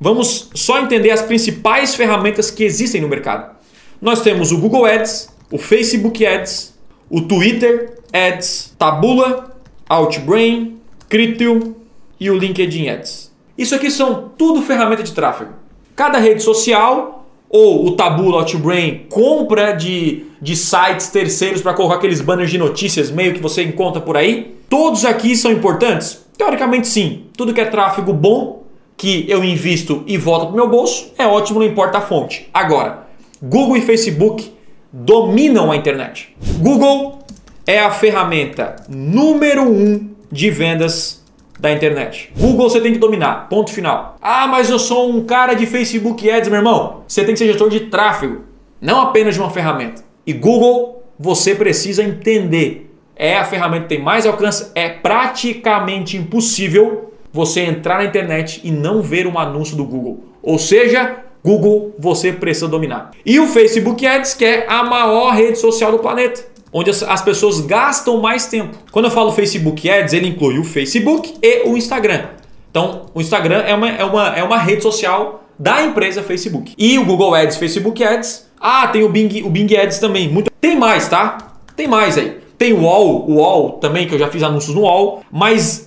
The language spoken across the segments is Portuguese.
vamos só entender as principais ferramentas que existem no mercado. Nós temos o Google Ads, o Facebook Ads, o Twitter Ads, Tabula, Outbrain, Criteo e o LinkedIn Ads. Isso aqui são tudo ferramentas de tráfego. Cada rede social ou o Tabula, Outbrain compra de, de sites terceiros para colocar aqueles banners de notícias meio que você encontra por aí. Todos aqui são importantes? Teoricamente sim. Tudo que é tráfego bom que eu invisto e volta para o meu bolso é ótimo, não importa a fonte. Agora, Google e Facebook dominam a internet. Google é a ferramenta número um de vendas da internet. Google você tem que dominar, ponto final. Ah, mas eu sou um cara de Facebook Ads, meu irmão. Você tem que ser gestor de tráfego, não apenas de uma ferramenta. E Google você precisa entender. É a ferramenta que tem mais alcance, é praticamente impossível você entrar na internet e não ver um anúncio do Google. Ou seja, Google você precisa dominar. E o Facebook Ads, que é a maior rede social do planeta onde as pessoas gastam mais tempo. Quando eu falo Facebook Ads, ele inclui o Facebook e o Instagram. Então, o Instagram é uma, é uma, é uma rede social da empresa Facebook. E o Google Ads, Facebook Ads. Ah, tem o Bing, o Bing Ads também. Muito... Tem mais, tá? Tem mais aí. Tem o UOL, o UOL também, que eu já fiz anúncios no UOL. Mas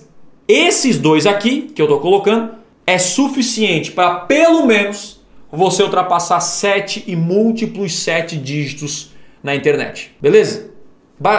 esses dois aqui, que eu estou colocando, é suficiente para pelo menos você ultrapassar 7 e múltiplos 7 dígitos na internet. Beleza?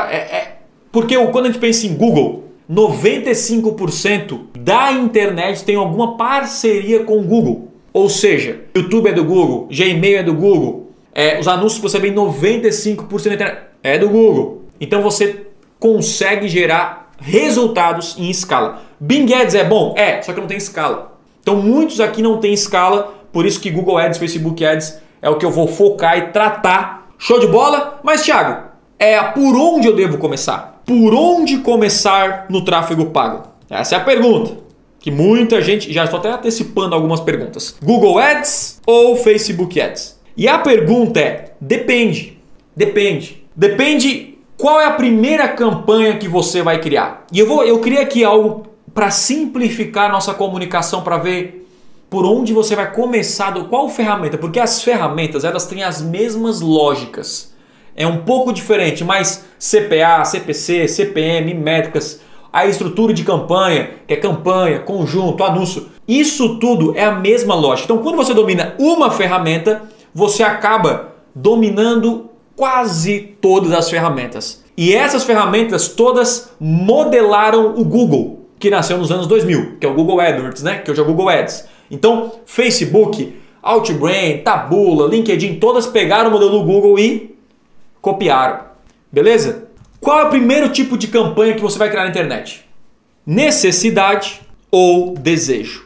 É, é, porque quando a gente pensa em Google, 95% da internet tem alguma parceria com o Google. Ou seja, YouTube é do Google, Gmail é do Google, é, os anúncios que você vê em 95% da internet é do Google. Então você consegue gerar resultados em escala. Bing Ads é bom? É, só que não tem escala. Então muitos aqui não tem escala, por isso que Google Ads, Facebook Ads é o que eu vou focar e tratar. Show de bola? Mas Thiago, é por onde eu devo começar? Por onde começar no tráfego pago? Essa é a pergunta. Que muita gente, já estou até antecipando algumas perguntas. Google Ads ou Facebook Ads? E a pergunta é: depende. Depende. Depende qual é a primeira campanha que você vai criar. E eu vou, eu criei aqui algo para simplificar nossa comunicação para ver por onde você vai começar, qual ferramenta, porque as ferramentas elas têm as mesmas lógicas é um pouco diferente, mas CPA, CPC, CPM, métricas, a estrutura de campanha, que é campanha, conjunto, anúncio, isso tudo é a mesma lógica. Então, quando você domina uma ferramenta, você acaba dominando quase todas as ferramentas. E essas ferramentas todas modelaram o Google, que nasceu nos anos 2000, que é o Google AdWords, né? Que hoje é o Google Ads. Então, Facebook, Outbrain, Tabula, LinkedIn, todas pegaram o modelo do Google e copiaram. Beleza? Qual é o primeiro tipo de campanha que você vai criar na internet? Necessidade ou desejo.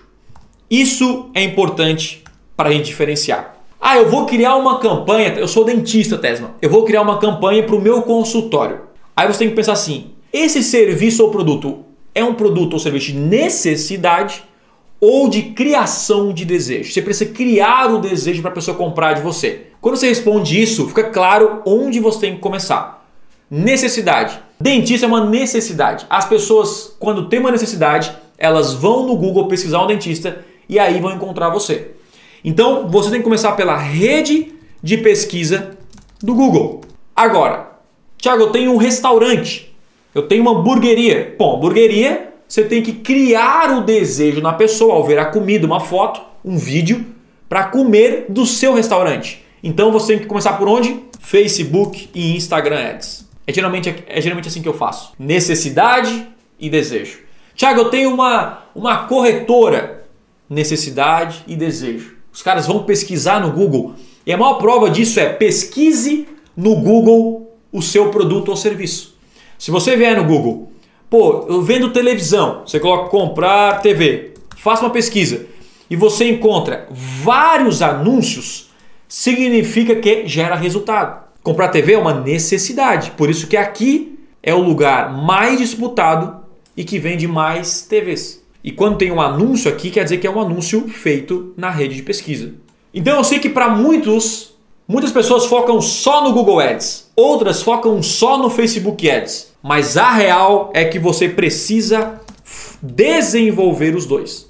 Isso é importante para a gente diferenciar. Ah, eu vou criar uma campanha. Eu sou dentista, Tesma. Eu vou criar uma campanha para o meu consultório. Aí você tem que pensar assim: esse serviço ou produto é um produto ou serviço de necessidade ou de criação de desejo? Você precisa criar o desejo para a pessoa comprar de você. Quando você responde isso, fica claro onde você tem que começar. Necessidade. Dentista é uma necessidade. As pessoas, quando tem uma necessidade, elas vão no Google pesquisar um dentista e aí vão encontrar você. Então, você tem que começar pela rede de pesquisa do Google. Agora, Thiago, eu tenho um restaurante, eu tenho uma hamburgueria. Bom, hamburgueria, você tem que criar o desejo na pessoa ao ver a comida, uma foto, um vídeo, para comer do seu restaurante. Então você tem que começar por onde? Facebook e Instagram Ads. É geralmente, é geralmente assim que eu faço. Necessidade e desejo. Tiago, eu tenho uma, uma corretora. Necessidade e desejo. Os caras vão pesquisar no Google. E a maior prova disso é pesquise no Google o seu produto ou serviço. Se você vier no Google, pô, eu vendo televisão, você coloca comprar TV, faça uma pesquisa e você encontra vários anúncios significa que gera resultado. Comprar TV é uma necessidade, por isso que aqui é o lugar mais disputado e que vende mais TVs. E quando tem um anúncio aqui, quer dizer que é um anúncio feito na rede de pesquisa. Então eu sei que para muitos, muitas pessoas focam só no Google Ads, outras focam só no Facebook Ads, mas a real é que você precisa desenvolver os dois.